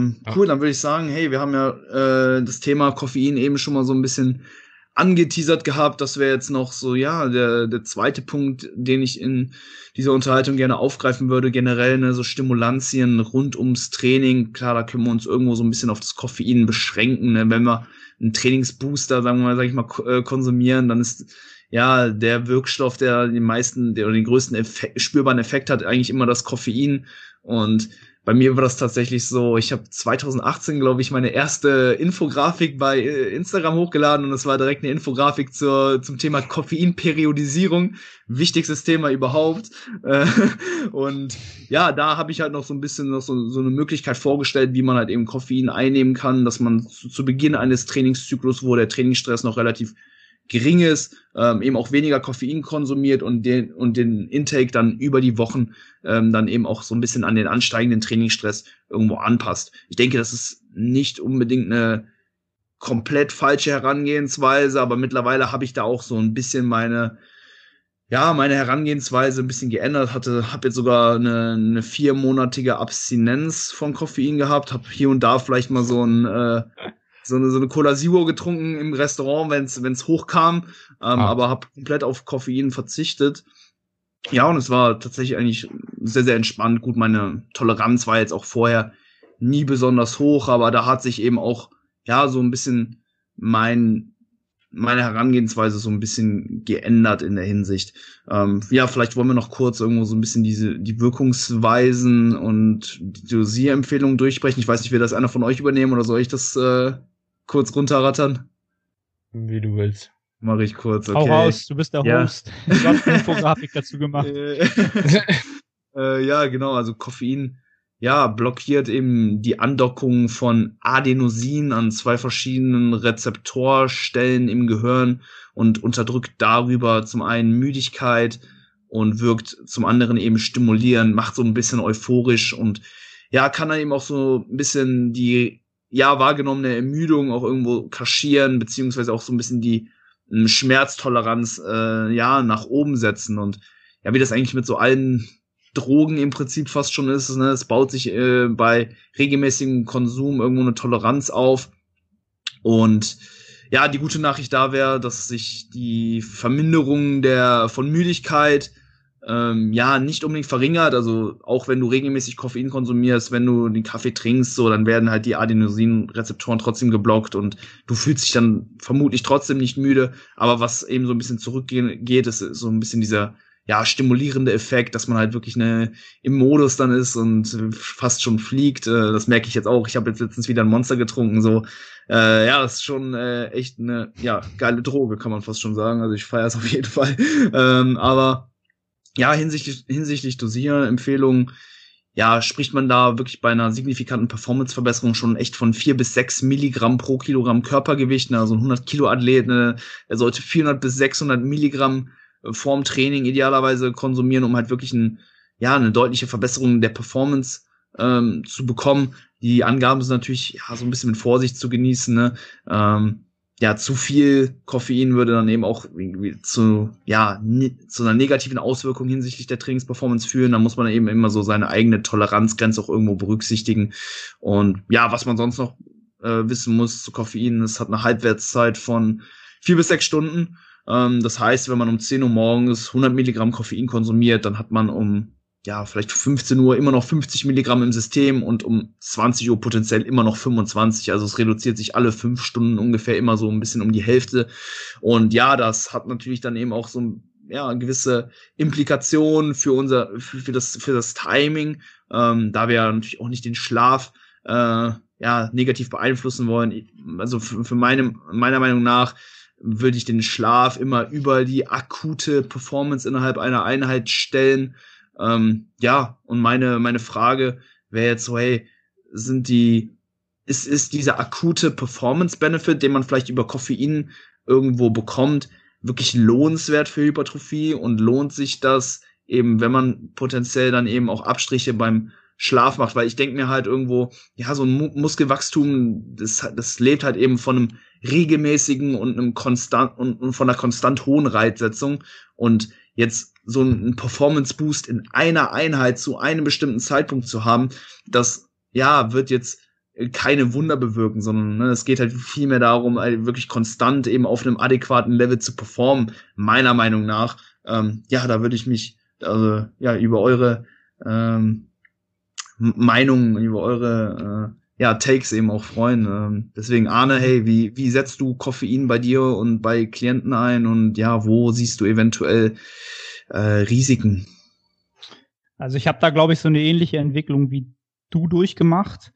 Ähm. Cool, dann würde ich sagen, hey, wir haben ja äh, das Thema Koffein eben schon mal so ein bisschen angeteasert gehabt. Das wäre jetzt noch so, ja, der, der zweite Punkt, den ich in dieser Unterhaltung gerne aufgreifen würde. Generell, ne, so Stimulantien rund ums Training. Klar, da können wir uns irgendwo so ein bisschen auf das Koffein beschränken. Ne? Wenn wir einen Trainingsbooster, sagen wir mal, sag ich mal, äh, konsumieren, dann ist ja der Wirkstoff, der den meisten, der oder den größten Effekt, spürbaren Effekt hat, eigentlich immer das Koffein. Und bei mir war das tatsächlich so, ich habe 2018, glaube ich, meine erste Infografik bei äh, Instagram hochgeladen und es war direkt eine Infografik zur, zum Thema Koffeinperiodisierung, wichtigstes Thema überhaupt. Äh, und ja, da habe ich halt noch so ein bisschen noch so, so eine Möglichkeit vorgestellt, wie man halt eben Koffein einnehmen kann, dass man zu, zu Beginn eines Trainingszyklus, wo der Trainingsstress noch relativ geringes, ähm, eben auch weniger Koffein konsumiert und den, und den Intake dann über die Wochen ähm, dann eben auch so ein bisschen an den ansteigenden Trainingsstress irgendwo anpasst. Ich denke, das ist nicht unbedingt eine komplett falsche Herangehensweise, aber mittlerweile habe ich da auch so ein bisschen meine ja, meine Herangehensweise ein bisschen geändert hatte, habe jetzt sogar eine, eine viermonatige Abstinenz von Koffein gehabt, habe hier und da vielleicht mal so ein äh, so eine, so eine Cola Zero getrunken im Restaurant, wenn es hochkam, ähm, ah. aber habe komplett auf Koffein verzichtet. Ja, und es war tatsächlich eigentlich sehr, sehr entspannt. Gut, meine Toleranz war jetzt auch vorher nie besonders hoch, aber da hat sich eben auch, ja, so ein bisschen mein, meine Herangehensweise so ein bisschen geändert in der Hinsicht. Ähm, ja, vielleicht wollen wir noch kurz irgendwo so ein bisschen diese, die Wirkungsweisen und die Dosierempfehlungen durchsprechen. Ich weiß nicht, will das einer von euch übernehmen oder soll ich das äh, kurz runterrattern? Wie du willst. Mache ich kurz, okay. Hau raus, du bist der ja. Host. Ich habe eine Infografik dazu gemacht. äh, ja, genau, also Koffein, ja, blockiert eben die Andockung von Adenosin an zwei verschiedenen Rezeptorstellen im Gehirn und unterdrückt darüber zum einen Müdigkeit und wirkt zum anderen eben stimulierend, macht so ein bisschen euphorisch und ja, kann dann eben auch so ein bisschen die ja wahrgenommene Ermüdung auch irgendwo kaschieren, beziehungsweise auch so ein bisschen die ähm, Schmerztoleranz äh, ja nach oben setzen und ja, wie das eigentlich mit so allen Drogen im Prinzip fast schon ist, ne? es baut sich äh, bei regelmäßigem Konsum irgendwo eine Toleranz auf und ja, die gute Nachricht da wäre, dass sich die Verminderung der von Müdigkeit ähm, ja, nicht unbedingt verringert. Also auch wenn du regelmäßig Koffein konsumierst, wenn du den Kaffee trinkst, so, dann werden halt die Adenosin-Rezeptoren trotzdem geblockt und du fühlst dich dann vermutlich trotzdem nicht müde. Aber was eben so ein bisschen zurückgeht, ist so ein bisschen dieser ja, stimulierende Effekt, dass man halt wirklich ne, im Modus dann ist und fast schon fliegt. Äh, das merke ich jetzt auch. Ich habe jetzt letztens wieder ein Monster getrunken. So, äh, ja, das ist schon äh, echt eine ja, geile Droge, kann man fast schon sagen. Also ich feiere es auf jeden Fall. Ähm, aber ja, hinsichtlich, hinsichtlich Dosierempfehlungen, ja, spricht man da wirklich bei einer signifikanten Performanceverbesserung schon echt von vier bis sechs Milligramm pro Kilogramm Körpergewicht. Ne? Also ein 100 Kilo Athlet, ne? er sollte 400 bis 600 Milligramm äh, vorm Training idealerweise konsumieren, um halt wirklich ein, ja, eine deutliche Verbesserung der Performance ähm, zu bekommen. Die Angaben sind natürlich ja, so ein bisschen mit Vorsicht zu genießen. Ne? Ähm, ja, zu viel Koffein würde dann eben auch irgendwie zu, ja, zu einer negativen Auswirkung hinsichtlich der Trainingsperformance führen. Da muss man eben immer so seine eigene Toleranzgrenze auch irgendwo berücksichtigen. Und ja, was man sonst noch äh, wissen muss zu Koffein, es hat eine Halbwertszeit von vier bis sechs Stunden. Ähm, das heißt, wenn man um 10 Uhr morgens 100 Milligramm Koffein konsumiert, dann hat man um ja, vielleicht 15 Uhr immer noch 50 Milligramm im System und um 20 Uhr potenziell immer noch 25. Also es reduziert sich alle fünf Stunden ungefähr immer so ein bisschen um die Hälfte. Und ja, das hat natürlich dann eben auch so ja, gewisse Implikationen für unser, für, für das, für das Timing, ähm, da wir natürlich auch nicht den Schlaf äh, ja, negativ beeinflussen wollen. Also für, für meine, meiner Meinung nach würde ich den Schlaf immer über die akute Performance innerhalb einer Einheit stellen. Ähm, ja, und meine, meine Frage wäre jetzt so, hey, sind die, ist, ist dieser akute Performance-Benefit, den man vielleicht über Koffein irgendwo bekommt, wirklich lohnenswert für Hypertrophie? Und lohnt sich das eben, wenn man potenziell dann eben auch Abstriche beim Schlaf macht, weil ich denke mir halt irgendwo, ja, so ein Mu Muskelwachstum, das, das lebt halt eben von einem regelmäßigen und einem konstant und, und von einer konstant hohen Reitsetzung und jetzt so einen Performance-Boost in einer Einheit zu einem bestimmten Zeitpunkt zu haben, das ja, wird jetzt keine Wunder bewirken, sondern ne, es geht halt viel mehr darum, halt wirklich konstant eben auf einem adäquaten Level zu performen, meiner Meinung nach. Ähm, ja, da würde ich mich also, ja über eure ähm, Meinungen, über eure äh, ja, Takes eben auch freuen. Ähm, deswegen, Arne, hey, wie, wie setzt du Koffein bei dir und bei Klienten ein und ja, wo siehst du eventuell äh, Risiken? Also ich habe da, glaube ich, so eine ähnliche Entwicklung wie du durchgemacht.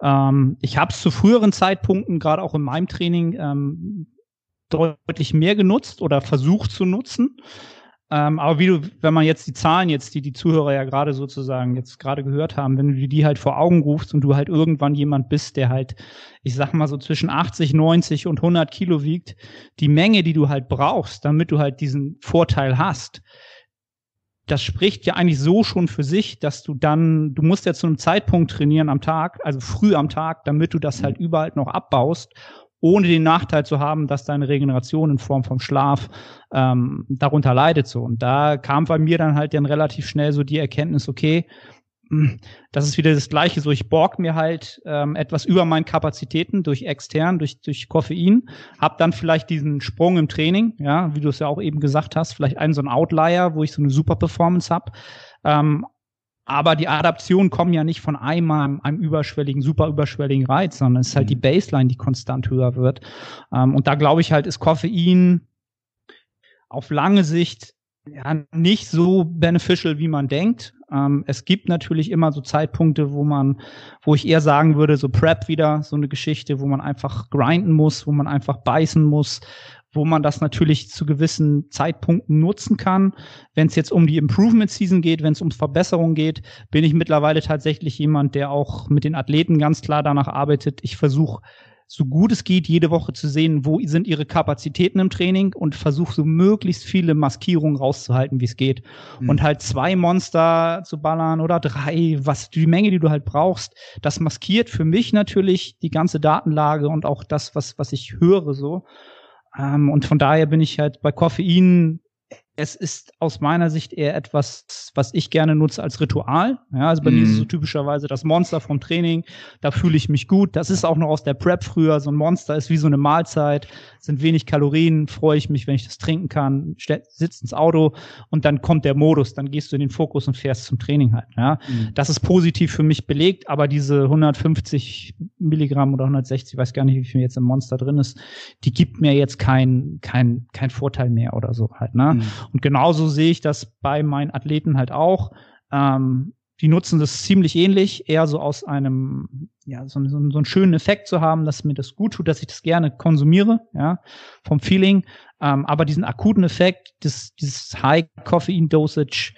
Ähm, ich habe es zu früheren Zeitpunkten, gerade auch in meinem Training, ähm, deutlich mehr genutzt oder versucht zu nutzen. Ähm, aber wie du, wenn man jetzt die Zahlen jetzt, die die Zuhörer ja gerade sozusagen jetzt gerade gehört haben, wenn du die halt vor Augen rufst und du halt irgendwann jemand bist, der halt, ich sag mal so zwischen 80, 90 und 100 Kilo wiegt, die Menge, die du halt brauchst, damit du halt diesen Vorteil hast, das spricht ja eigentlich so schon für sich, dass du dann, du musst ja zu einem Zeitpunkt trainieren am Tag, also früh am Tag, damit du das halt überall noch abbaust, ohne den Nachteil zu haben, dass deine Regeneration in Form vom Schlaf ähm, darunter leidet. So. Und da kam bei mir dann halt dann relativ schnell so die Erkenntnis, okay, hm, das ist wieder das Gleiche. So, ich borg mir halt ähm, etwas über meinen Kapazitäten durch extern, durch, durch Koffein, hab dann vielleicht diesen Sprung im Training, ja, wie du es ja auch eben gesagt hast, vielleicht einen so einen Outlier, wo ich so eine super Performance hab. Ähm, aber die Adaptionen kommen ja nicht von einmal einem überschwelligen, super überschwelligen Reiz, sondern es ist halt die mhm. Baseline, die konstant höher wird. Ähm, und da glaube ich halt, ist Koffein auf lange Sicht ja, nicht so beneficial, wie man denkt. Ähm, es gibt natürlich immer so Zeitpunkte, wo man, wo ich eher sagen würde, so Prep wieder, so eine Geschichte, wo man einfach grinden muss, wo man einfach beißen muss, wo man das natürlich zu gewissen Zeitpunkten nutzen kann. Wenn es jetzt um die Improvement Season geht, wenn es um Verbesserung geht, bin ich mittlerweile tatsächlich jemand, der auch mit den Athleten ganz klar danach arbeitet. Ich versuche so gut es geht, jede Woche zu sehen, wo sind ihre Kapazitäten im Training und versuche so möglichst viele Maskierungen rauszuhalten, wie es geht. Mhm. Und halt zwei Monster zu ballern oder drei, was die Menge, die du halt brauchst, das maskiert für mich natürlich die ganze Datenlage und auch das, was, was ich höre so. Ähm, und von daher bin ich halt bei Koffein es ist aus meiner Sicht eher etwas, was ich gerne nutze als Ritual. Ja, also bei mm. mir ist es so mhm. typischerweise das Monster vom Training. Da fühle ich mich gut. Das ist auch noch aus der Prep früher. So ein Monster ist wie so eine Mahlzeit, sind wenig Kalorien, freue ich mich, wenn ich das trinken kann, sitzt ins Auto und dann kommt der Modus, dann gehst du in den Fokus und fährst zum Training halt. Ja, mm. das ist positiv für mich belegt, aber diese 150 Milligramm oder 160, ich weiß gar nicht, wie viel jetzt im Monster drin ist, die gibt mir jetzt kein, kein, kein Vorteil mehr oder so halt. Ne? Mm. Und genauso sehe ich das bei meinen Athleten halt auch. Ähm, die nutzen das ziemlich ähnlich, eher so aus einem, ja, so, so, so einen schönen Effekt zu haben, dass mir das gut tut, dass ich das gerne konsumiere, ja, vom Feeling. Ähm, aber diesen akuten Effekt, das, dieses High Coffein Dosage,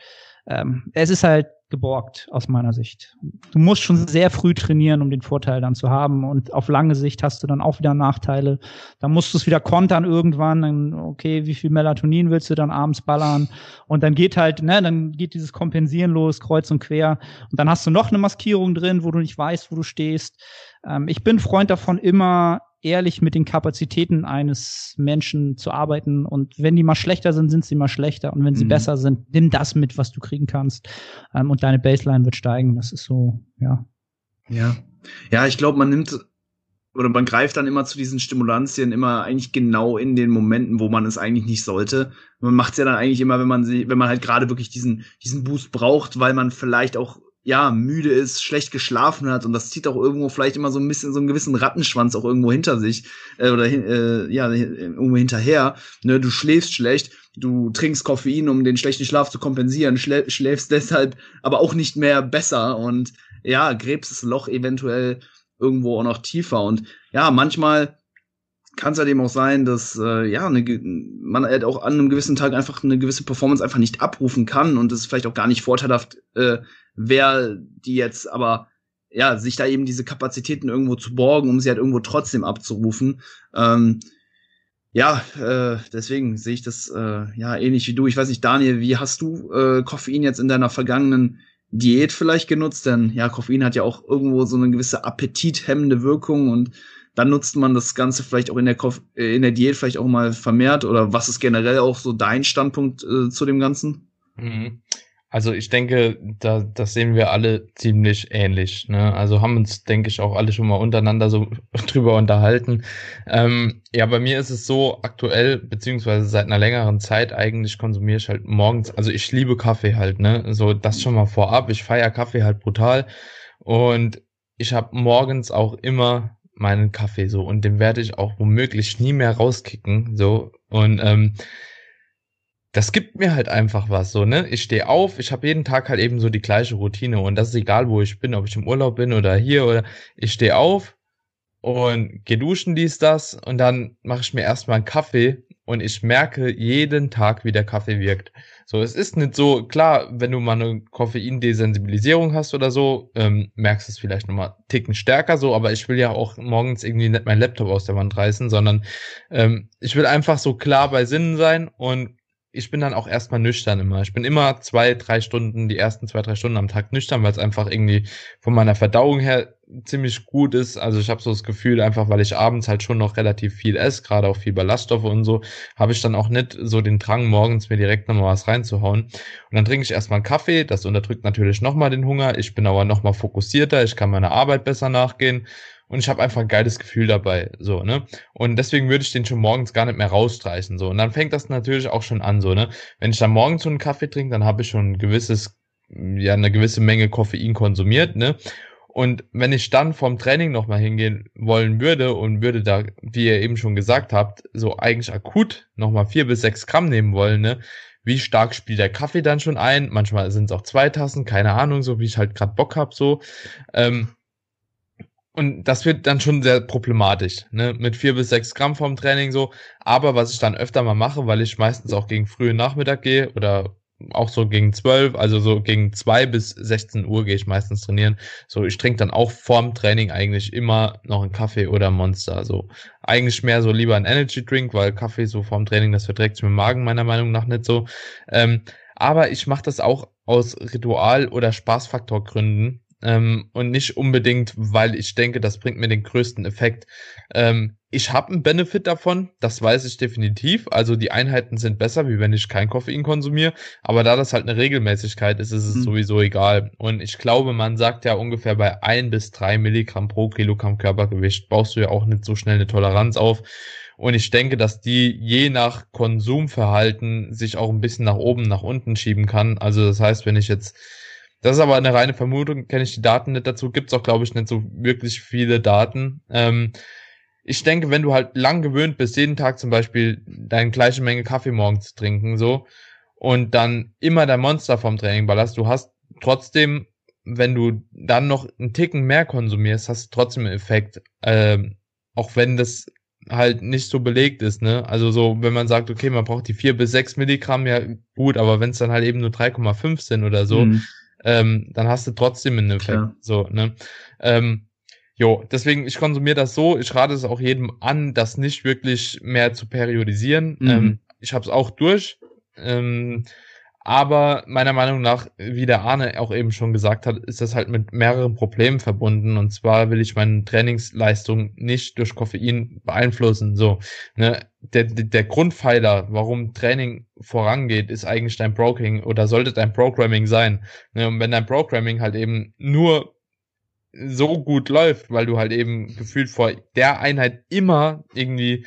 ähm, es ist halt geborgt aus meiner Sicht. Du musst schon sehr früh trainieren, um den Vorteil dann zu haben und auf lange Sicht hast du dann auch wieder Nachteile. Dann musst du es wieder kontern irgendwann, dann okay, wie viel Melatonin willst du dann abends ballern und dann geht halt, ne, dann geht dieses Kompensieren los, kreuz und quer und dann hast du noch eine Maskierung drin, wo du nicht weißt, wo du stehst. Ähm, ich bin Freund davon, immer ehrlich mit den Kapazitäten eines Menschen zu arbeiten. Und wenn die mal schlechter sind, sind sie mal schlechter. Und wenn sie mhm. besser sind, nimm das mit, was du kriegen kannst. Ähm, und deine Baseline wird steigen. Das ist so, ja. Ja. Ja, ich glaube, man nimmt oder man greift dann immer zu diesen Stimulantien immer eigentlich genau in den Momenten, wo man es eigentlich nicht sollte. Man macht es ja dann eigentlich immer, wenn man sie, wenn man halt gerade wirklich diesen diesen Boost braucht, weil man vielleicht auch ja, müde ist, schlecht geschlafen hat und das zieht auch irgendwo vielleicht immer so ein bisschen so einen gewissen Rattenschwanz auch irgendwo hinter sich äh, oder äh, ja, irgendwo hinterher. Ne, du schläfst schlecht, du trinkst Koffein, um den schlechten Schlaf zu kompensieren, schlä schläfst deshalb aber auch nicht mehr besser und ja, gräbst das Loch eventuell irgendwo auch noch tiefer und ja, manchmal kann es halt eben auch sein, dass äh, ja eine, man halt auch an einem gewissen Tag einfach eine gewisse Performance einfach nicht abrufen kann und es vielleicht auch gar nicht vorteilhaft äh, wer die jetzt aber ja, sich da eben diese Kapazitäten irgendwo zu borgen, um sie halt irgendwo trotzdem abzurufen. Ähm, ja, äh, deswegen sehe ich das äh, ja ähnlich wie du. Ich weiß nicht, Daniel, wie hast du äh, Koffein jetzt in deiner vergangenen Diät vielleicht genutzt? Denn ja, Koffein hat ja auch irgendwo so eine gewisse appetithemmende Wirkung und dann nutzt man das Ganze vielleicht auch in der, Koff äh, in der Diät vielleicht auch mal vermehrt oder was ist generell auch so dein Standpunkt äh, zu dem Ganzen? Mhm. Also ich denke, da, das sehen wir alle ziemlich ähnlich. Ne? Also haben uns, denke ich, auch alle schon mal untereinander so drüber unterhalten. Ähm, ja, bei mir ist es so aktuell, beziehungsweise seit einer längeren Zeit eigentlich konsumiere ich halt morgens, also ich liebe Kaffee halt, ne? So das schon mal vorab. Ich feiere Kaffee halt brutal. Und ich habe morgens auch immer meinen Kaffee so und den werde ich auch womöglich nie mehr rauskicken. So. Und ähm, das gibt mir halt einfach was so, ne? Ich stehe auf, ich habe jeden Tag halt eben so die gleiche Routine und das ist egal, wo ich bin, ob ich im Urlaub bin oder hier oder ich stehe auf und gehe duschen dies das und dann mache ich mir erstmal einen Kaffee und ich merke jeden Tag, wie der Kaffee wirkt. So, es ist nicht so, klar, wenn du mal eine Koffeindesensibilisierung hast oder so, ähm, merkst es vielleicht nochmal ticken stärker so, aber ich will ja auch morgens irgendwie nicht meinen Laptop aus der Wand reißen, sondern ähm, ich will einfach so klar bei Sinnen sein und ich bin dann auch erstmal nüchtern immer. Ich bin immer zwei, drei Stunden, die ersten zwei, drei Stunden am Tag nüchtern, weil es einfach irgendwie von meiner Verdauung her ziemlich gut ist. Also ich habe so das Gefühl, einfach weil ich abends halt schon noch relativ viel esse, gerade auch viel Ballaststoffe und so, habe ich dann auch nicht so den Drang, morgens mir direkt nochmal was reinzuhauen. Und dann trinke ich erstmal einen Kaffee, das unterdrückt natürlich nochmal den Hunger. Ich bin aber nochmal fokussierter, ich kann meiner Arbeit besser nachgehen und ich habe einfach ein geiles Gefühl dabei, so, ne? Und deswegen würde ich den schon morgens gar nicht mehr rausstreichen, so. Und dann fängt das natürlich auch schon an, so, ne? Wenn ich dann morgens so einen Kaffee trinke, dann habe ich schon ein gewisses, ja, eine gewisse Menge Koffein konsumiert, ne? Und wenn ich dann vom Training nochmal hingehen wollen würde und würde da, wie ihr eben schon gesagt habt, so eigentlich akut nochmal vier bis sechs Gramm nehmen wollen, ne? Wie stark spielt der Kaffee dann schon ein? Manchmal sind es auch zwei Tassen, keine Ahnung, so wie ich halt gerade Bock hab, so. Ähm, und das wird dann schon sehr problematisch, ne? Mit vier bis sechs Gramm vom Training so. Aber was ich dann öfter mal mache, weil ich meistens auch gegen frühen Nachmittag gehe oder auch so gegen zwölf, also so gegen zwei bis 16 Uhr gehe ich meistens trainieren. So, ich trinke dann auch vorm Training eigentlich immer noch einen Kaffee oder Monster. So, eigentlich mehr so lieber ein Energy Drink, weil Kaffee so vorm Training, das verträgt sich mit dem Magen meiner Meinung nach nicht so. Ähm, aber ich mache das auch aus Ritual- oder Spaßfaktorgründen ähm, und nicht unbedingt, weil ich denke, das bringt mir den größten Effekt. Ähm, ich habe einen Benefit davon, das weiß ich definitiv. Also die Einheiten sind besser, wie wenn ich kein Koffein konsumiere. Aber da das halt eine Regelmäßigkeit ist, ist es mhm. sowieso egal. Und ich glaube, man sagt ja ungefähr bei ein bis drei Milligramm pro Kilogramm Körpergewicht baust du ja auch nicht so schnell eine Toleranz auf. Und ich denke, dass die je nach Konsumverhalten sich auch ein bisschen nach oben, nach unten schieben kann. Also das heißt, wenn ich jetzt das ist aber eine reine Vermutung, kenne ich die Daten nicht dazu, gibt's auch, glaube ich, nicht so wirklich viele Daten. Ähm, ich denke, wenn du halt lang gewöhnt bist, jeden Tag zum Beispiel deine gleiche Menge Kaffee morgens zu trinken, so, und dann immer dein Monster vom Training ballerst, du hast trotzdem, wenn du dann noch einen Ticken mehr konsumierst, hast du trotzdem einen Effekt. Ähm, auch wenn das halt nicht so belegt ist, ne? Also so, wenn man sagt, okay, man braucht die vier bis sechs Milligramm, ja gut, aber wenn es dann halt eben nur 3,5 sind oder so, mhm ähm, dann hast du trotzdem einen Effekt. Klar. So, ne? Ähm, jo, deswegen, ich konsumiere das so, ich rate es auch jedem an, das nicht wirklich mehr zu periodisieren. Mhm. Ähm, ich habe es auch durch. Ähm, aber meiner Meinung nach, wie der Arne auch eben schon gesagt hat, ist das halt mit mehreren Problemen verbunden. Und zwar will ich meine Trainingsleistung nicht durch Koffein beeinflussen. So, ne? der, der Grundpfeiler, warum Training vorangeht, ist eigentlich dein Broking oder sollte dein Programming sein. Ne? Und wenn dein Programming halt eben nur so gut läuft, weil du halt eben gefühlt vor der Einheit immer irgendwie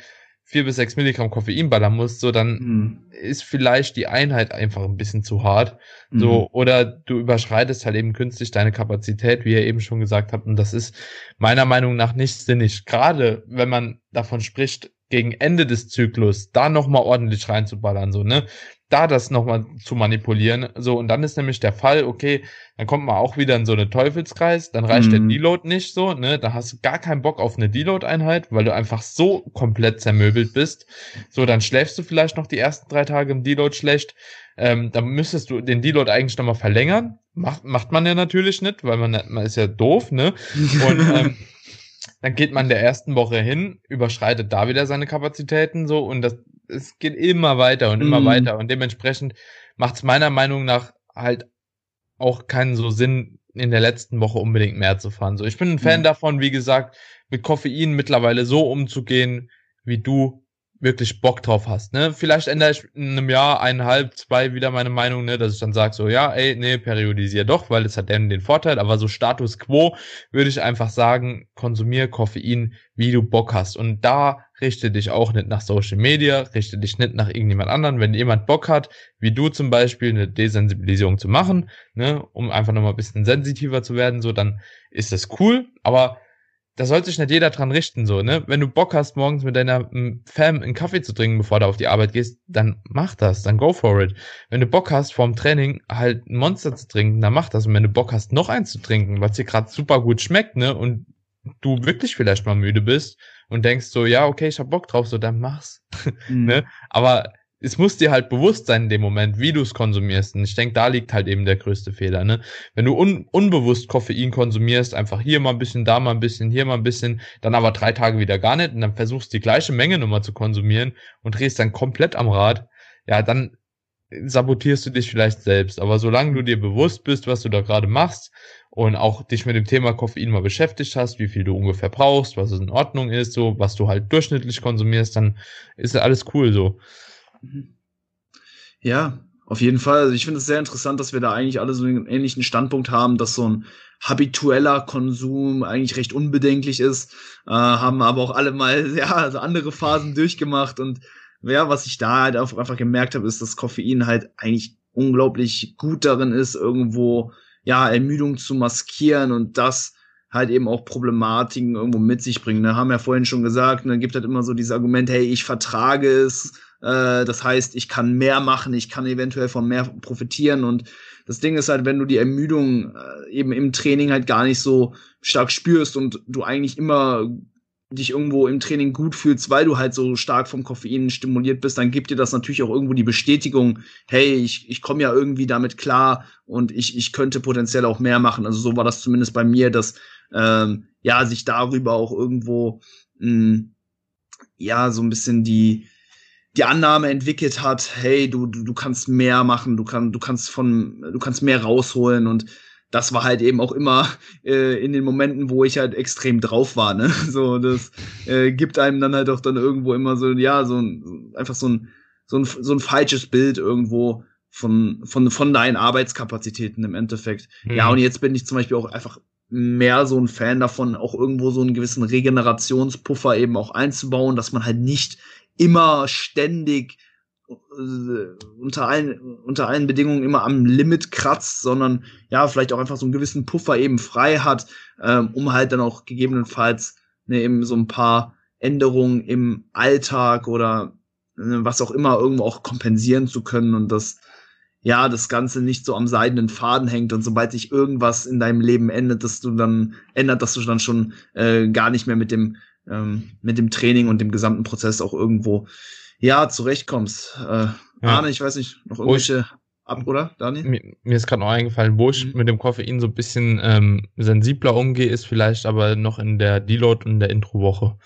vier bis sechs Milligramm Koffein ballern musst, so dann mhm. ist vielleicht die Einheit einfach ein bisschen zu hart. Mhm. So, oder du überschreitest halt eben künstlich deine Kapazität, wie ihr eben schon gesagt habt. Und das ist meiner Meinung nach nicht sinnig. Gerade wenn man davon spricht, gegen Ende des Zyklus da nochmal ordentlich reinzuballern, so, ne? Da das nochmal zu manipulieren, so, und dann ist nämlich der Fall, okay, dann kommt man auch wieder in so eine Teufelskreis, dann reicht mhm. der Deload nicht so, ne? Da hast du gar keinen Bock auf eine Deload-Einheit, weil du einfach so komplett zermöbelt bist. So, dann schläfst du vielleicht noch die ersten drei Tage im Deload schlecht. Ähm, dann müsstest du den Deload eigentlich nochmal verlängern. Macht, macht man ja natürlich nicht, weil man, man ist ja doof, ne? Und ähm, dann geht man der ersten Woche hin, überschreitet da wieder seine Kapazitäten so und das es geht immer weiter und immer mm. weiter und dementsprechend macht es meiner Meinung nach halt auch keinen so Sinn, in der letzten Woche unbedingt mehr zu fahren. So, ich bin ein Fan mm. davon, wie gesagt, mit Koffein mittlerweile so umzugehen, wie du wirklich Bock drauf hast. Ne? Vielleicht ändere ich in einem Jahr, eineinhalb, zwei wieder meine Meinung, ne, dass ich dann sage, so ja, ey, nee, periodisier doch, weil es hat dann den Vorteil, aber so Status quo würde ich einfach sagen, konsumier Koffein, wie du Bock hast. Und da richte dich auch nicht nach Social Media, richte dich nicht nach irgendjemand anderen. Wenn jemand Bock hat, wie du zum Beispiel, eine Desensibilisierung zu machen, ne, um einfach nochmal ein bisschen sensitiver zu werden, so, dann ist das cool, aber da sollte sich nicht jeder dran richten, so, ne? Wenn du Bock hast, morgens mit deiner Fam einen Kaffee zu trinken, bevor du auf die Arbeit gehst, dann mach das, dann go for it. Wenn du Bock hast, vorm Training halt ein Monster zu trinken, dann mach das. Und wenn du Bock hast, noch eins zu trinken, was dir gerade super gut schmeckt, ne? Und du wirklich vielleicht mal müde bist und denkst so, ja, okay, ich hab Bock drauf, so, dann mach's. Mhm. ne? Aber es muss dir halt bewusst sein in dem Moment, wie du es konsumierst. Und ich denke, da liegt halt eben der größte Fehler. Ne? Wenn du un unbewusst Koffein konsumierst, einfach hier mal ein bisschen, da mal ein bisschen, hier mal ein bisschen, dann aber drei Tage wieder gar nicht und dann versuchst die gleiche Menge nochmal zu konsumieren und drehst dann komplett am Rad, ja, dann sabotierst du dich vielleicht selbst. Aber solange du dir bewusst bist, was du da gerade machst und auch dich mit dem Thema Koffein mal beschäftigt hast, wie viel du ungefähr brauchst, was es in Ordnung ist, so, was du halt durchschnittlich konsumierst, dann ist alles cool so. Mhm. Ja, auf jeden Fall. Also ich finde es sehr interessant, dass wir da eigentlich alle so einen ähnlichen Standpunkt haben, dass so ein habitueller Konsum eigentlich recht unbedenklich ist, äh, haben aber auch alle mal ja also andere Phasen durchgemacht und ja, was ich da halt einfach gemerkt habe, ist, dass Koffein halt eigentlich unglaublich gut darin ist, irgendwo ja Ermüdung zu maskieren und das halt eben auch Problematiken irgendwo mit sich bringen. Ne? Haben ja vorhin schon gesagt, ne, gibt halt immer so dieses Argument, hey, ich vertrage es, äh, das heißt, ich kann mehr machen, ich kann eventuell von mehr profitieren. Und das Ding ist halt, wenn du die Ermüdung äh, eben im Training halt gar nicht so stark spürst und du eigentlich immer dich irgendwo im Training gut fühlst, weil du halt so stark vom Koffein stimuliert bist, dann gibt dir das natürlich auch irgendwo die Bestätigung, hey, ich, ich komme ja irgendwie damit klar und ich, ich könnte potenziell auch mehr machen. Also so war das zumindest bei mir, dass ähm, ja sich darüber auch irgendwo mh, hm, ja so ein bisschen die die Annahme entwickelt hat, hey, du, du, du kannst mehr machen, du, kann, du kannst von, du kannst mehr rausholen und das war halt eben auch immer äh, in den Momenten, wo ich halt extrem drauf war, ne? So, das äh, gibt einem dann halt auch dann irgendwo immer so, ja, so ein, einfach so ein, so ein, so ein falsches Bild irgendwo von, von, von deinen Arbeitskapazitäten im Endeffekt. Mhm. Ja, und jetzt bin ich zum Beispiel auch einfach mehr so ein Fan davon, auch irgendwo so einen gewissen Regenerationspuffer eben auch einzubauen, dass man halt nicht immer ständig äh, unter allen, unter allen Bedingungen immer am Limit kratzt, sondern ja, vielleicht auch einfach so einen gewissen Puffer eben frei hat, ähm, um halt dann auch gegebenenfalls ne, eben so ein paar Änderungen im Alltag oder ne, was auch immer irgendwo auch kompensieren zu können und das ja, das Ganze nicht so am seidenen Faden hängt und sobald sich irgendwas in deinem Leben ändert, dass du dann ändert, dass du dann schon äh, gar nicht mehr mit dem ähm, mit dem Training und dem gesamten Prozess auch irgendwo ja zurechtkommst. Äh, ja. Arne, ich weiß nicht, noch irgendwelche ab, oder, Daniel? Mir, mir ist gerade noch eingefallen, wo ich mhm. mit dem Koffein so ein bisschen ähm, sensibler umgehe, ist vielleicht aber noch in der Deload und der Intro-Woche.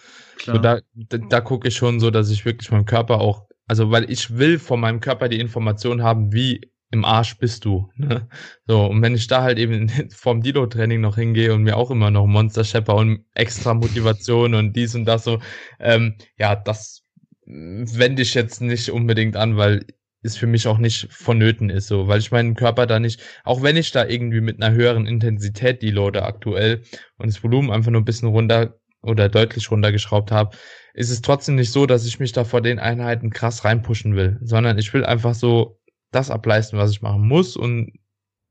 So, da, da, da gucke ich schon so, dass ich wirklich meinem Körper auch, also weil ich will von meinem Körper die Information haben, wie im Arsch bist du. Ne? So, und wenn ich da halt eben vorm Dilo-Training noch hingehe und mir auch immer noch Monster Shepper und extra Motivation und dies und das so, ähm, ja, das wende ich jetzt nicht unbedingt an, weil es für mich auch nicht vonnöten ist, so, weil ich meinen Körper da nicht, auch wenn ich da irgendwie mit einer höheren Intensität deloade aktuell und das Volumen einfach nur ein bisschen runter oder deutlich runtergeschraubt habe, ist es trotzdem nicht so, dass ich mich da vor den Einheiten krass reinpushen will, sondern ich will einfach so das ableisten, was ich machen muss und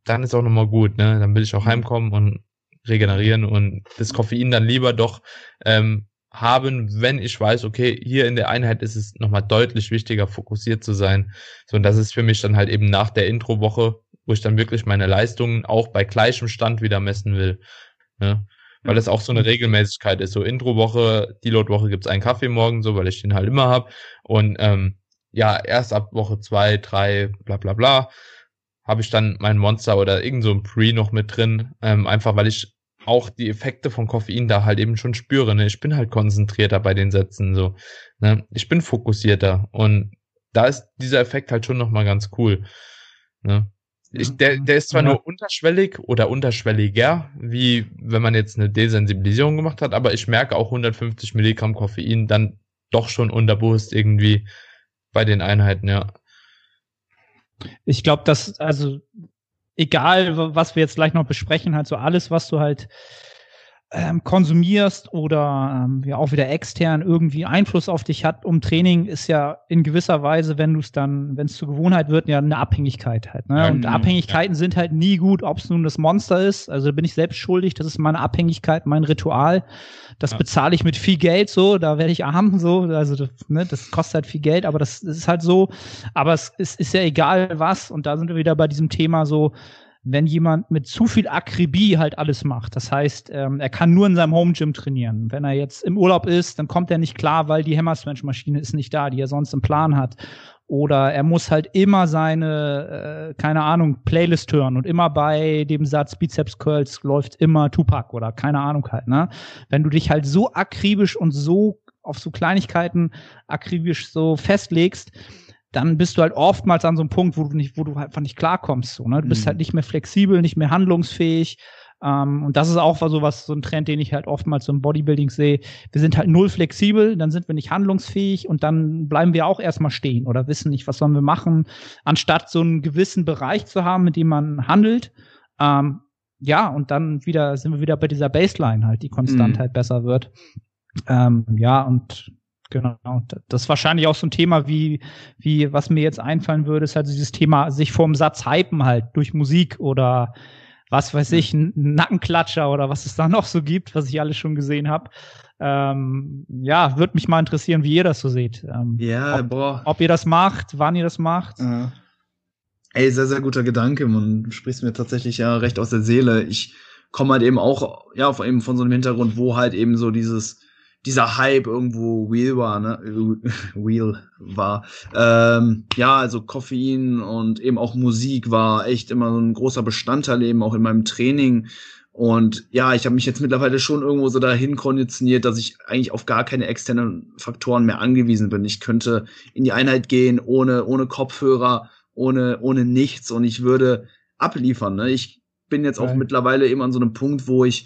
dann ist auch nochmal gut, ne? Dann will ich auch mhm. heimkommen und regenerieren und das Koffein dann lieber doch ähm, haben, wenn ich weiß, okay, hier in der Einheit ist es nochmal deutlich wichtiger, fokussiert zu sein. So, und das ist für mich dann halt eben nach der Introwoche, wo ich dann wirklich meine Leistungen auch bei gleichem Stand wieder messen will. Ne? Weil das auch so eine Regelmäßigkeit ist. So Introwoche, Deload-Woche gibt's einen Kaffee morgen, so, weil ich den halt immer hab. Und ähm, ja, erst ab Woche zwei, drei, bla bla bla, habe ich dann mein Monster oder irgend so ein Pre noch mit drin, ähm, einfach weil ich auch die Effekte von Koffein da halt eben schon spüre. Ne? Ich bin halt konzentrierter bei den Sätzen so. Ne? Ich bin fokussierter und da ist dieser Effekt halt schon nochmal ganz cool. Ne? Ich, der, der ist zwar ja. nur unterschwellig oder unterschwelliger, wie wenn man jetzt eine Desensibilisierung gemacht hat, aber ich merke auch 150 Milligramm Koffein dann doch schon unterbewusst irgendwie bei den Einheiten, ja. Ich glaube, dass, also, egal, was wir jetzt gleich noch besprechen, halt so alles, was du halt ähm, konsumierst oder ähm, ja auch wieder extern irgendwie Einfluss auf dich hat, um Training ist ja in gewisser Weise, wenn du es dann, wenn es zur Gewohnheit wird, ja eine Abhängigkeit halt. Ne? Ja, und Abhängigkeiten ja. sind halt nie gut, ob es nun das Monster ist. Also bin ich selbst schuldig, das ist meine Abhängigkeit, mein Ritual. Das ja. bezahle ich mit viel Geld so, da werde ich arm so. Also das, ne, das kostet halt viel Geld, aber das, das ist halt so. Aber es, es ist ja egal was. Und da sind wir wieder bei diesem Thema so, wenn jemand mit zu viel Akribie halt alles macht. Das heißt, ähm, er kann nur in seinem Home Gym trainieren. Wenn er jetzt im Urlaub ist, dann kommt er nicht klar, weil die Hammer Smash Maschine ist nicht da, die er sonst im Plan hat. Oder er muss halt immer seine, äh, keine Ahnung, Playlist hören und immer bei dem Satz Bizeps Curls läuft immer Tupac oder keine Ahnung halt, ne? Wenn du dich halt so akribisch und so auf so Kleinigkeiten akribisch so festlegst, dann bist du halt oftmals an so einem Punkt, wo du nicht, wo du halt einfach nicht klarkommst. So, ne? Du bist mhm. halt nicht mehr flexibel, nicht mehr handlungsfähig. Ähm, und das ist auch so was, so ein Trend, den ich halt oftmals so im Bodybuilding sehe. Wir sind halt null flexibel, dann sind wir nicht handlungsfähig und dann bleiben wir auch erstmal stehen oder wissen nicht, was sollen wir machen, anstatt so einen gewissen Bereich zu haben, mit dem man handelt. Ähm, ja, und dann wieder sind wir wieder bei dieser Baseline halt, die konstant mhm. halt besser wird. Ähm, ja, und Genau. Das ist wahrscheinlich auch so ein Thema, wie, wie, was mir jetzt einfallen würde, ist halt dieses Thema, sich vorm Satz hypen halt durch Musik oder was weiß ich, ein Nackenklatscher oder was es da noch so gibt, was ich alles schon gesehen habe. Ähm, ja, würde mich mal interessieren, wie ihr das so seht. Ähm, ja, ob, boah. Ob ihr das macht, wann ihr das macht. Ja. Ey, sehr, sehr guter Gedanke. Man sprichst mir tatsächlich ja recht aus der Seele. Ich komme halt eben auch, ja, eben von so einem Hintergrund, wo halt eben so dieses, dieser Hype irgendwo real war, ne? real war. Ähm, ja, also Koffein und eben auch Musik war echt immer so ein großer Bestandteil eben auch in meinem Training. Und ja, ich habe mich jetzt mittlerweile schon irgendwo so dahin konditioniert, dass ich eigentlich auf gar keine externen Faktoren mehr angewiesen bin. Ich könnte in die Einheit gehen ohne, ohne Kopfhörer, ohne, ohne nichts und ich würde abliefern. Ne? Ich bin jetzt auch Nein. mittlerweile eben an so einem Punkt, wo ich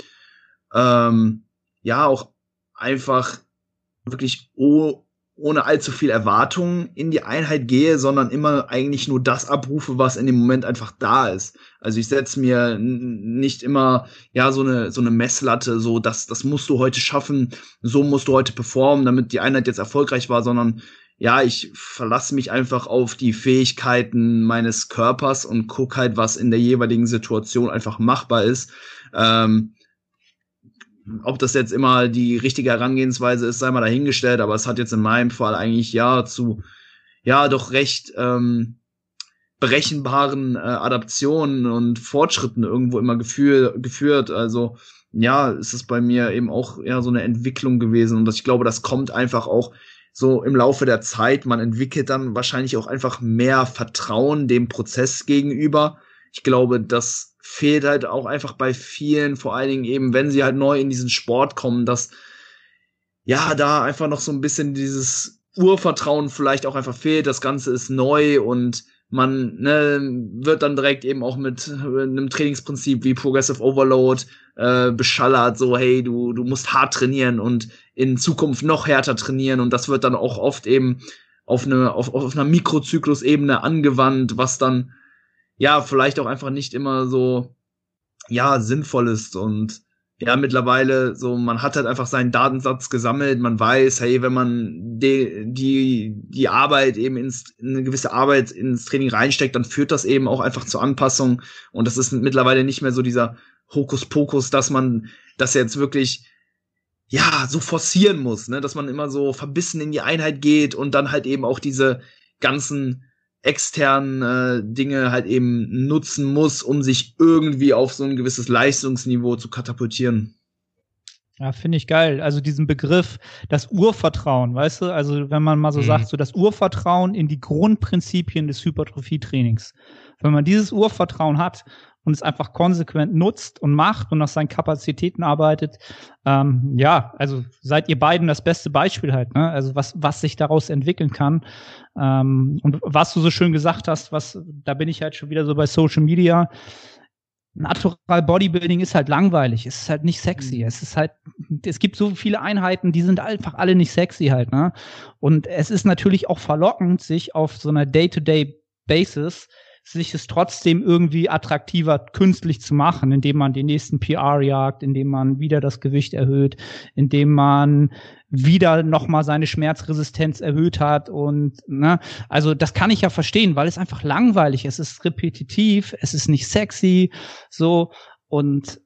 ähm, ja auch einfach wirklich oh, ohne allzu viel Erwartungen in die Einheit gehe, sondern immer eigentlich nur das abrufe, was in dem Moment einfach da ist. Also ich setze mir nicht immer ja so eine so eine Messlatte, so das das musst du heute schaffen, so musst du heute performen, damit die Einheit jetzt erfolgreich war, sondern ja, ich verlasse mich einfach auf die Fähigkeiten meines Körpers und guck halt, was in der jeweiligen Situation einfach machbar ist. Ähm, ob das jetzt immer die richtige Herangehensweise ist, sei mal dahingestellt, aber es hat jetzt in meinem Fall eigentlich ja zu, ja, doch recht ähm, berechenbaren äh, Adaptionen und Fortschritten irgendwo immer gefühl, geführt. Also ja, ist es bei mir eben auch eher so eine Entwicklung gewesen und ich glaube, das kommt einfach auch so im Laufe der Zeit. Man entwickelt dann wahrscheinlich auch einfach mehr Vertrauen dem Prozess gegenüber. Ich glaube, dass fehlt halt auch einfach bei vielen, vor allen Dingen eben, wenn sie halt neu in diesen Sport kommen, dass ja, da einfach noch so ein bisschen dieses Urvertrauen vielleicht auch einfach fehlt. Das Ganze ist neu und man ne, wird dann direkt eben auch mit einem Trainingsprinzip wie Progressive Overload äh, beschallert, so hey, du, du musst hart trainieren und in Zukunft noch härter trainieren und das wird dann auch oft eben auf, eine, auf, auf einer Mikrozyklusebene angewandt, was dann ja, vielleicht auch einfach nicht immer so, ja, sinnvoll ist und ja, mittlerweile so, man hat halt einfach seinen Datensatz gesammelt, man weiß, hey, wenn man die, die, die Arbeit eben ins, eine gewisse Arbeit ins Training reinsteckt, dann führt das eben auch einfach zur Anpassung und das ist mittlerweile nicht mehr so dieser Hokuspokus, dass man das jetzt wirklich ja, so forcieren muss, ne, dass man immer so verbissen in die Einheit geht und dann halt eben auch diese ganzen externen äh, Dinge halt eben nutzen muss, um sich irgendwie auf so ein gewisses Leistungsniveau zu katapultieren. Ja, finde ich geil. Also diesen Begriff, das Urvertrauen, weißt du? Also wenn man mal so mhm. sagt, so das Urvertrauen in die Grundprinzipien des Hypertrophie-Trainings. Wenn man dieses Urvertrauen hat und es einfach konsequent nutzt und macht und nach seinen Kapazitäten arbeitet, ähm, ja, also seid ihr beiden das beste Beispiel halt, ne? Also was, was sich daraus entwickeln kann. Ähm, und was du so schön gesagt hast, was, da bin ich halt schon wieder so bei Social Media. Natural Bodybuilding ist halt langweilig, es ist halt nicht sexy. Mhm. Es ist halt, es gibt so viele Einheiten, die sind einfach alle nicht sexy halt, ne? Und es ist natürlich auch verlockend, sich auf so einer Day-to-Day-Basis sich es trotzdem irgendwie attraktiver künstlich zu machen, indem man den nächsten PR jagt, indem man wieder das Gewicht erhöht, indem man wieder nochmal seine Schmerzresistenz erhöht hat und ne, also das kann ich ja verstehen, weil es einfach langweilig ist, es ist repetitiv, es ist nicht sexy, so und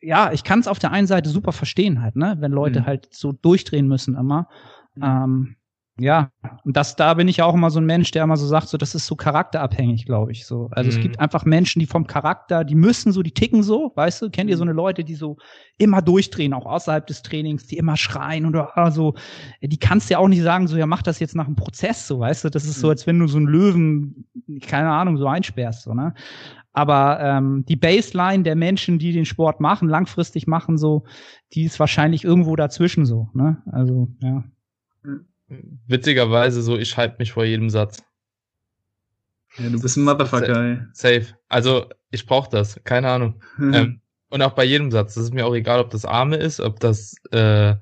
ja, ich kann es auf der einen Seite super verstehen halt, ne, wenn Leute mhm. halt so durchdrehen müssen immer. Mhm. Ähm, ja, und das, da bin ich auch immer so ein Mensch, der immer so sagt, so, das ist so charakterabhängig, glaube ich, so. Also mhm. es gibt einfach Menschen, die vom Charakter, die müssen so, die ticken so, weißt du, kennt ihr so eine Leute, die so immer durchdrehen, auch außerhalb des Trainings, die immer schreien oder so, also, die kannst ja auch nicht sagen, so, ja, mach das jetzt nach einem Prozess, so, weißt du, das ist so, mhm. als wenn du so einen Löwen, keine Ahnung, so einsperrst, so, ne. Aber ähm, die Baseline der Menschen, die den Sport machen, langfristig machen, so, die ist wahrscheinlich irgendwo dazwischen so, ne. Also, ja. Mhm witzigerweise so, ich hype mich vor jedem Satz. Ja, du bist ein Motherfucker, ey. Safe. Also, ich brauch das. Keine Ahnung. ähm, und auch bei jedem Satz. Das ist mir auch egal, ob das Arme ist, ob das, äh,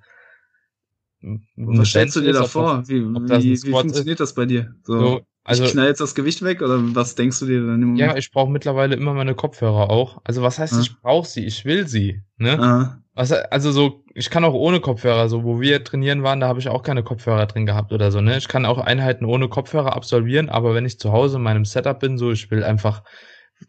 was stellst du dir da vor? Wie, wie, wie funktioniert ist? das bei dir? So, so also, ich knall jetzt das Gewicht weg oder was denkst du dir dann im Moment? Ja, ich brauche mittlerweile immer meine Kopfhörer auch. Also was heißt, ah. ich brauche sie, ich will sie. Ne? Ah. Was, also so, ich kann auch ohne Kopfhörer, so wo wir trainieren waren, da habe ich auch keine Kopfhörer drin gehabt oder so, ne? Ich kann auch Einheiten ohne Kopfhörer absolvieren, aber wenn ich zu Hause in meinem Setup bin, so, ich will einfach,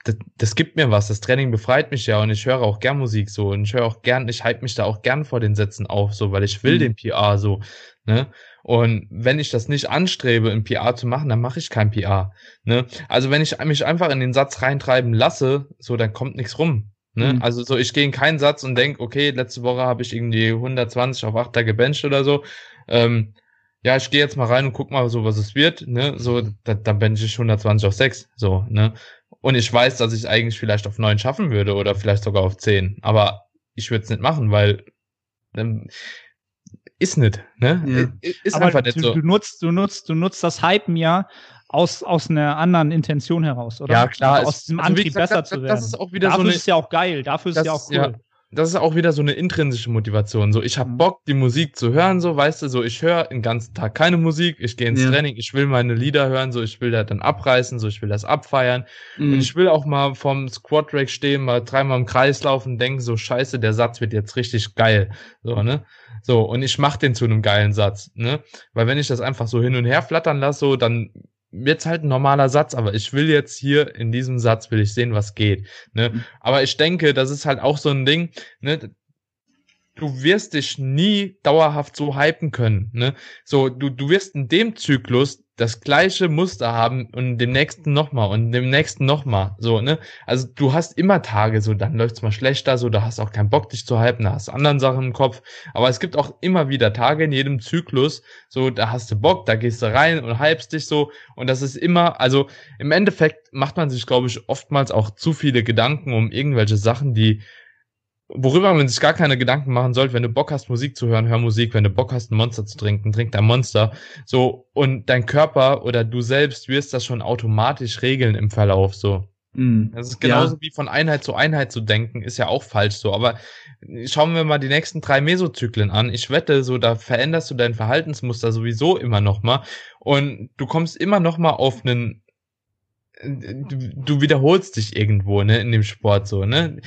das, das gibt mir was, das Training befreit mich ja und ich höre auch gern Musik so und ich höre auch gern, ich hype mich da auch gern vor den Sätzen auf, so, weil ich will mhm. den PR so, ne? Und wenn ich das nicht anstrebe, ein PR zu machen, dann mache ich kein PR. Ne? Also wenn ich mich einfach in den Satz reintreiben lasse, so dann kommt nichts rum. Ne? Mhm. Also so, ich gehe in keinen Satz und denk, okay, letzte Woche habe ich irgendwie 120 auf 8er gebencht oder so. Ähm, ja, ich gehe jetzt mal rein und guck mal so, was es wird. Ne? So, da, dann bench ich 120 auf 6. So, ne? Und ich weiß, dass ich eigentlich vielleicht auf 9 schaffen würde oder vielleicht sogar auf 10. Aber ich würde es nicht machen, weil ähm, ist nicht, ne? Ja. Ist Aber einfach nicht du, so. Du nutzt, du nutzt, du nutzt das Hypen ja aus, aus einer anderen Intention heraus, oder? Ja, klar. Also aus diesem also Antrieb gesagt, besser das, zu werden. Das ist auch wieder Dafür so eine, ist ja auch geil. Dafür ist ja auch cool. Ja, das ist auch wieder so eine intrinsische Motivation. So, ich habe mhm. Bock, die Musik zu hören, so, weißt du, so, ich höre den ganzen Tag keine Musik, ich gehe ins ja. Training, ich will meine Lieder hören, so, ich will das dann abreißen, so, ich will das abfeiern. Mhm. Und ich will auch mal vom Squat Rack stehen, mal dreimal im Kreis laufen, denken, so, scheiße, der Satz wird jetzt richtig geil. So, ne? So, und ich mach den zu einem geilen Satz, ne? Weil wenn ich das einfach so hin und her flattern lasse, so, dann wird's halt ein normaler Satz, aber ich will jetzt hier in diesem Satz will ich sehen, was geht. Ne? Mhm. Aber ich denke, das ist halt auch so ein Ding, ne? Du wirst dich nie dauerhaft so hypen können. Ne? So, du, du wirst in dem Zyklus das gleiche Muster haben und dem nächsten nochmal und dem nächsten nochmal. So, ne? Also du hast immer Tage, so dann läuft's mal schlechter, so da hast auch keinen Bock, dich zu hypen, da hast anderen Sachen im Kopf. Aber es gibt auch immer wieder Tage in jedem Zyklus, so da hast du Bock, da gehst du rein und hypst dich so. Und das ist immer, also im Endeffekt macht man sich, glaube ich, oftmals auch zu viele Gedanken um irgendwelche Sachen, die worüber man sich gar keine Gedanken machen sollte, wenn du Bock hast, Musik zu hören, hör Musik, wenn du Bock hast, ein Monster zu trinken, trink dein Monster. So, und dein Körper oder du selbst wirst das schon automatisch regeln im Verlauf, so. Mm, das ist genauso ja. wie von Einheit zu Einheit zu denken, ist ja auch falsch so. Aber schauen wir mal die nächsten drei Mesozyklen an. Ich wette, so da veränderst du dein Verhaltensmuster sowieso immer noch mal und du kommst immer noch mal auf einen du, du wiederholst dich irgendwo, ne, in dem Sport so, ne?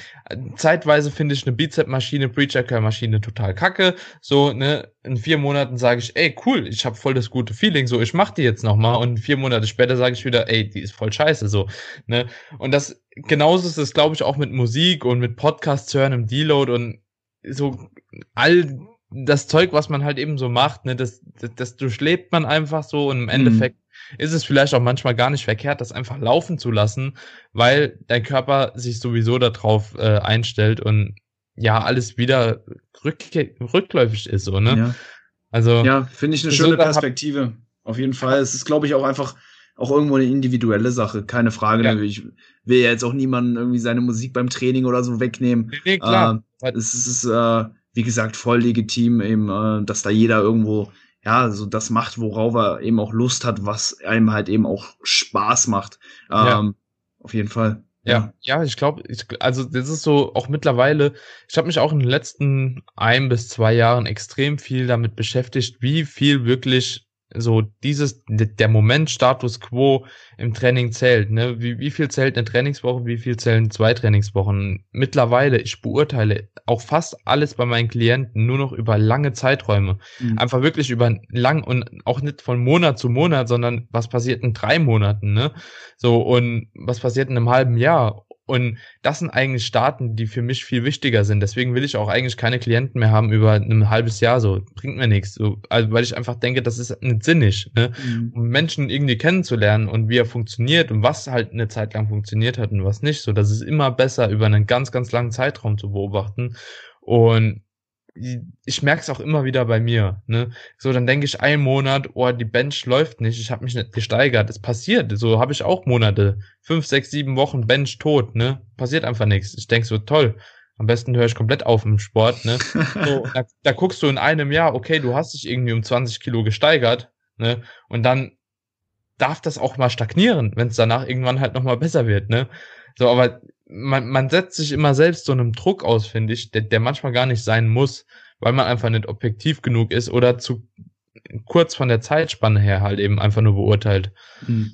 Zeitweise finde ich eine Bizep-Maschine, Preacher-Maschine total kacke, so, ne? In vier Monaten sage ich, ey, cool, ich habe voll das gute Feeling, so, ich mach die jetzt nochmal und vier Monate später sage ich wieder, ey, die ist voll scheiße, so, ne? Und das, genauso ist es, glaube ich, auch mit Musik und mit Podcasts hören im Deload und so all das Zeug, was man halt eben so macht, ne, das, das, das durchlebt man einfach so und im mhm. Ist es vielleicht auch manchmal gar nicht verkehrt, das einfach laufen zu lassen, weil dein Körper sich sowieso darauf äh, einstellt und ja, alles wieder rück rückläufig ist, so, ne? Ja. Also. Ja, finde ich eine schöne Perspektive. Auf jeden Fall. Es ist, glaube ich, auch einfach auch irgendwo eine individuelle Sache, keine Frage. Ja. Ich will ja jetzt auch niemanden irgendwie seine Musik beim Training oder so wegnehmen. Nee, klar. Äh, es ist, äh, wie gesagt, voll legitim, eben, äh, dass da jeder irgendwo ja, so das macht, worauf er eben auch Lust hat, was einem halt eben auch Spaß macht. Ähm, ja. Auf jeden Fall. Ja, ja, ich glaube, also das ist so auch mittlerweile, ich habe mich auch in den letzten ein bis zwei Jahren extrem viel damit beschäftigt, wie viel wirklich so dieses, der Moment Status Quo im Training zählt, ne? Wie, wie viel zählt eine Trainingswoche, wie viel zählen zwei Trainingswochen? Mittlerweile, ich beurteile auch fast alles bei meinen Klienten nur noch über lange Zeiträume. Mhm. Einfach wirklich über lang und auch nicht von Monat zu Monat, sondern was passiert in drei Monaten, ne? So, und was passiert in einem halben Jahr? Und das sind eigentlich Staaten, die für mich viel wichtiger sind. Deswegen will ich auch eigentlich keine Klienten mehr haben über ein halbes Jahr. So bringt mir nichts. So, also, weil ich einfach denke, das ist nicht sinnig, ne? Mhm. um Menschen irgendwie kennenzulernen und wie er funktioniert und was halt eine Zeit lang funktioniert hat und was nicht. So, das ist immer besser über einen ganz, ganz langen Zeitraum zu beobachten. Und ich merke es auch immer wieder bei mir. Ne? So, dann denke ich einen Monat, oh, die Bench läuft nicht, ich habe mich nicht gesteigert. Es passiert. So habe ich auch Monate. Fünf, sechs, sieben Wochen Bench tot, ne? Passiert einfach nichts. Ich denk so, toll. Am besten höre ich komplett auf im Sport, ne? So, da, da guckst du in einem Jahr, okay, du hast dich irgendwie um 20 Kilo gesteigert, ne? Und dann darf das auch mal stagnieren, wenn es danach irgendwann halt nochmal besser wird, ne? So, aber man, man setzt sich immer selbst so einem Druck aus, finde ich, der, der manchmal gar nicht sein muss, weil man einfach nicht objektiv genug ist oder zu kurz von der Zeitspanne her halt eben einfach nur beurteilt. Hm.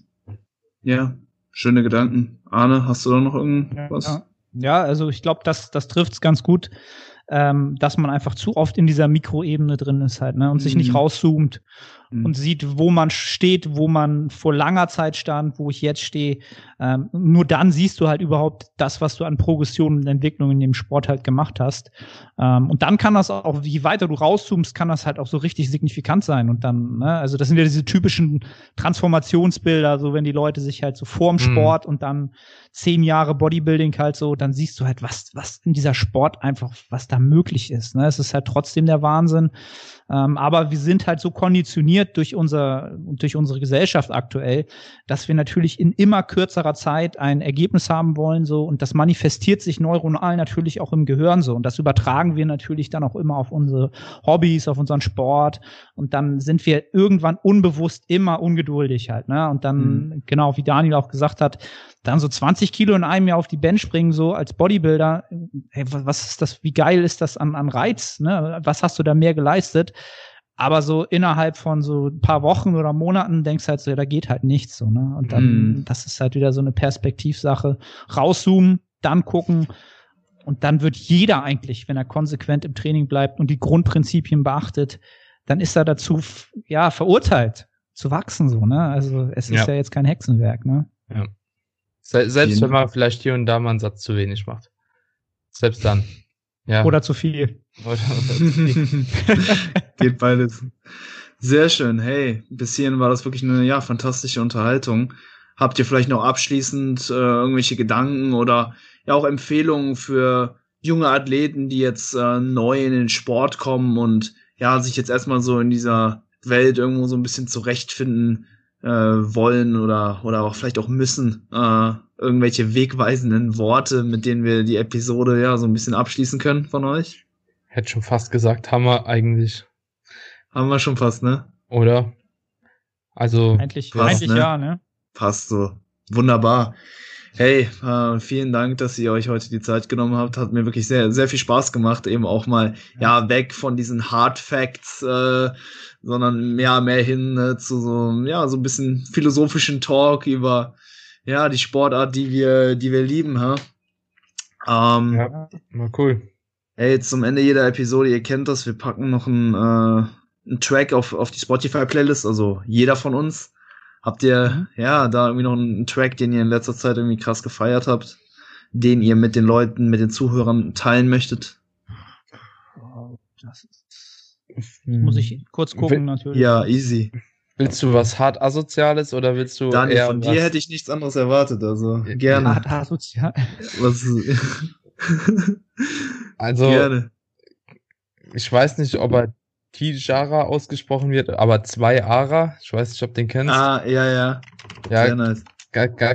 Ja, schöne Gedanken. Arne, hast du da noch irgendwas? Ja, ja also ich glaube, das, das trifft's ganz gut, ähm, dass man einfach zu oft in dieser Mikroebene drin ist halt, ne, und mhm. sich nicht hm. rauszoomt mhm. und sieht, wo man steht, wo man vor langer Zeit stand, wo ich jetzt stehe. Ähm, nur dann siehst du halt überhaupt das, was du an Progression und Entwicklung in dem Sport halt gemacht hast. Ähm, und dann kann das auch, je weiter du rauszoomst, kann das halt auch so richtig signifikant sein. Und dann, ne, also das sind ja diese typischen Transformationsbilder, so wenn die Leute sich halt so vorm mhm. Sport und dann zehn Jahre Bodybuilding halt so, dann siehst du halt, was, was in dieser Sport einfach, was da möglich ist. Ne? Es ist halt trotzdem der Wahnsinn. Ähm, aber wir sind halt so konditioniert durch unser, durch unsere Gesellschaft aktuell, dass wir natürlich in immer kürzerer Zeit ein Ergebnis haben wollen, so. Und das manifestiert sich neuronal natürlich auch im Gehirn so. Und das übertragen wir natürlich dann auch immer auf unsere Hobbys, auf unseren Sport. Und dann sind wir irgendwann unbewusst immer ungeduldig halt, ne? Und dann, mhm. genau, wie Daniel auch gesagt hat, dann so 20 Kilo in einem Jahr auf die Bench bringen, so als Bodybuilder, hey, was ist das, wie geil ist das an, an Reiz, ne? Was hast du da mehr geleistet? Aber so innerhalb von so ein paar Wochen oder Monaten denkst halt so, ja, da geht halt nichts so, ne? Und dann, mm. das ist halt wieder so eine Perspektivsache. Rauszoomen, dann gucken. Und dann wird jeder eigentlich, wenn er konsequent im Training bleibt und die Grundprinzipien beachtet, dann ist er dazu, ja, verurteilt zu wachsen, so, ne? Also, es ist ja, ja jetzt kein Hexenwerk, ne? Ja. Selbst wenn man vielleicht hier und da mal einen Satz zu wenig macht. Selbst dann. Ja. Oder zu viel. Geht beides. Sehr schön. Hey, bis hierhin war das wirklich eine ja, fantastische Unterhaltung. Habt ihr vielleicht noch abschließend äh, irgendwelche Gedanken oder ja auch Empfehlungen für junge Athleten, die jetzt äh, neu in den Sport kommen und ja, sich jetzt erstmal so in dieser Welt irgendwo so ein bisschen zurechtfinden äh, wollen oder, oder auch vielleicht auch müssen? Äh, irgendwelche wegweisenden Worte, mit denen wir die Episode ja so ein bisschen abschließen können von euch? Hätte schon fast gesagt, haben wir eigentlich. Haben wir schon fast, ne? Oder? Also. Eigentlich, passt, eigentlich ne? ja, ne? Passt so. Wunderbar. Hey, äh, vielen Dank, dass ihr euch heute die Zeit genommen habt. Hat mir wirklich sehr, sehr viel Spaß gemacht, eben auch mal ja weg von diesen Hard Facts, äh, sondern mehr, mehr hin äh, zu so ja so ein bisschen philosophischen Talk über ja die Sportart, die wir, die wir lieben, ha. Ähm, ja, mal cool. Hey, zum Ende jeder Episode, ihr kennt das, wir packen noch einen, äh, einen Track auf, auf die Spotify-Playlist, also jeder von uns. Habt ihr, mhm. ja, da irgendwie noch einen Track, den ihr in letzter Zeit irgendwie krass gefeiert habt, den ihr mit den Leuten, mit den Zuhörern teilen möchtet? Das ist, muss ich kurz gucken, natürlich. Ja, easy. Willst du was hart asoziales oder willst du Daniel, eher von dir hätte ich nichts anderes erwartet, also gerne. Hart asozial. Was also gerne. ich weiß nicht, ob er Tijara ausgesprochen wird, aber zwei Ara. Ich weiß nicht, ob du den kennst. Ah, ja, ja. Ja, sehr nice.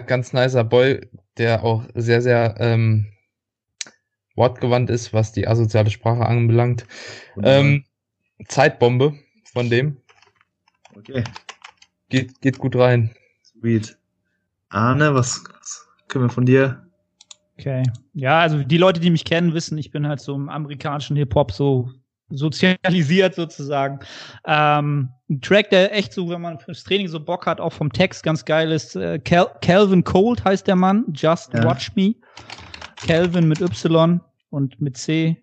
ganz nicer Boy, der auch sehr, sehr ähm, wortgewandt ist, was die asoziale Sprache anbelangt. Ähm, Zeitbombe von dem. Okay. Geht, geht gut rein. Sweet. Arne, was, was können wir von dir Okay. Ja, also die Leute, die mich kennen, wissen, ich bin halt so im amerikanischen Hip-Hop so sozialisiert sozusagen. Ähm, ein Track, der echt so, wenn man fürs Training so Bock hat, auch vom Text ganz geil ist. Äh, Cal Calvin Cold heißt der Mann. Just ja. Watch Me. Calvin mit Y und mit C.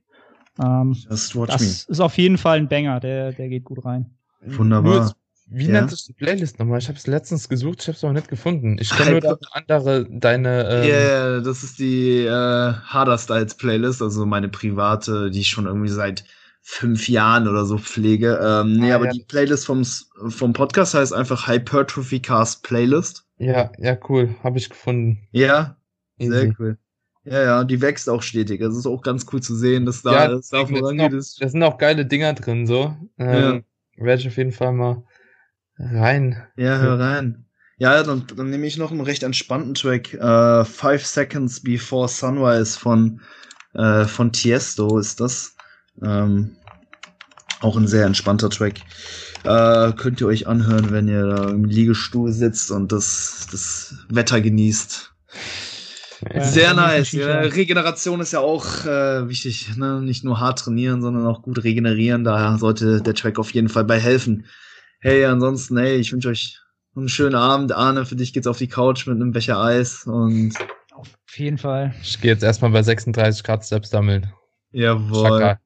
Ähm, Just Watch das Me. ist auf jeden Fall ein Banger, der, der geht gut rein. Wunderbar. Wie ja? nennt sich die Playlist nochmal? Ich habe es letztens gesucht, ich habe es noch nicht gefunden. Ich kenne nur andere, deine. Ähm ja, yeah, das ist die äh, Harder Styles Playlist, also meine private, die ich schon irgendwie seit fünf Jahren oder so pflege. Ähm, nee, ah, aber ja. die Playlist vom, vom Podcast heißt einfach Hypertrophy Cast Playlist. Ja, ja, cool. Habe ich gefunden. Ja, Easy. sehr cool. Ja, ja, die wächst auch stetig. Das ist auch ganz cool zu sehen, dass da, ja, dass da vorangeht. Da sind auch geile Dinger drin, so. Ähm, ja. Werde ich auf jeden Fall mal rein. Ja, hör rein. Ja, dann, dann nehme ich noch einen recht entspannten Track. Äh, Five Seconds Before Sunrise von, äh, von Tiesto ist das. Ähm, auch ein sehr entspannter Track. Äh, könnt ihr euch anhören, wenn ihr da im Liegestuhl sitzt und das, das Wetter genießt. Ja, sehr nice. Ja, Regeneration ist ja auch äh, wichtig. Ne? Nicht nur hart trainieren, sondern auch gut regenerieren. Daher sollte der Track auf jeden Fall bei helfen. Hey, ansonsten, hey, ich wünsche euch einen schönen Abend. Arne, für dich geht's auf die Couch mit einem Becher Eis und. Auf jeden Fall. Ich gehe jetzt erstmal bei 36 Grad Steps sammeln. Jawohl.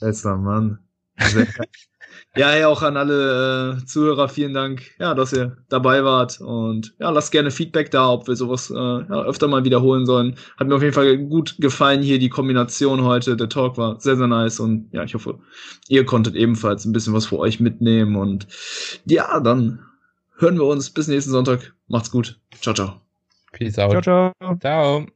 Letzter Mann. ja, hey, auch an alle äh, Zuhörer, vielen Dank, ja, dass ihr dabei wart. Und ja, lasst gerne Feedback da, ob wir sowas äh, ja, öfter mal wiederholen sollen. Hat mir auf jeden Fall gut gefallen hier die Kombination heute. Der Talk war sehr, sehr nice. Und ja, ich hoffe, ihr konntet ebenfalls ein bisschen was für euch mitnehmen. Und ja, dann hören wir uns bis nächsten Sonntag. Macht's gut. Ciao, ciao. Peace out. Ciao, ciao. Ciao.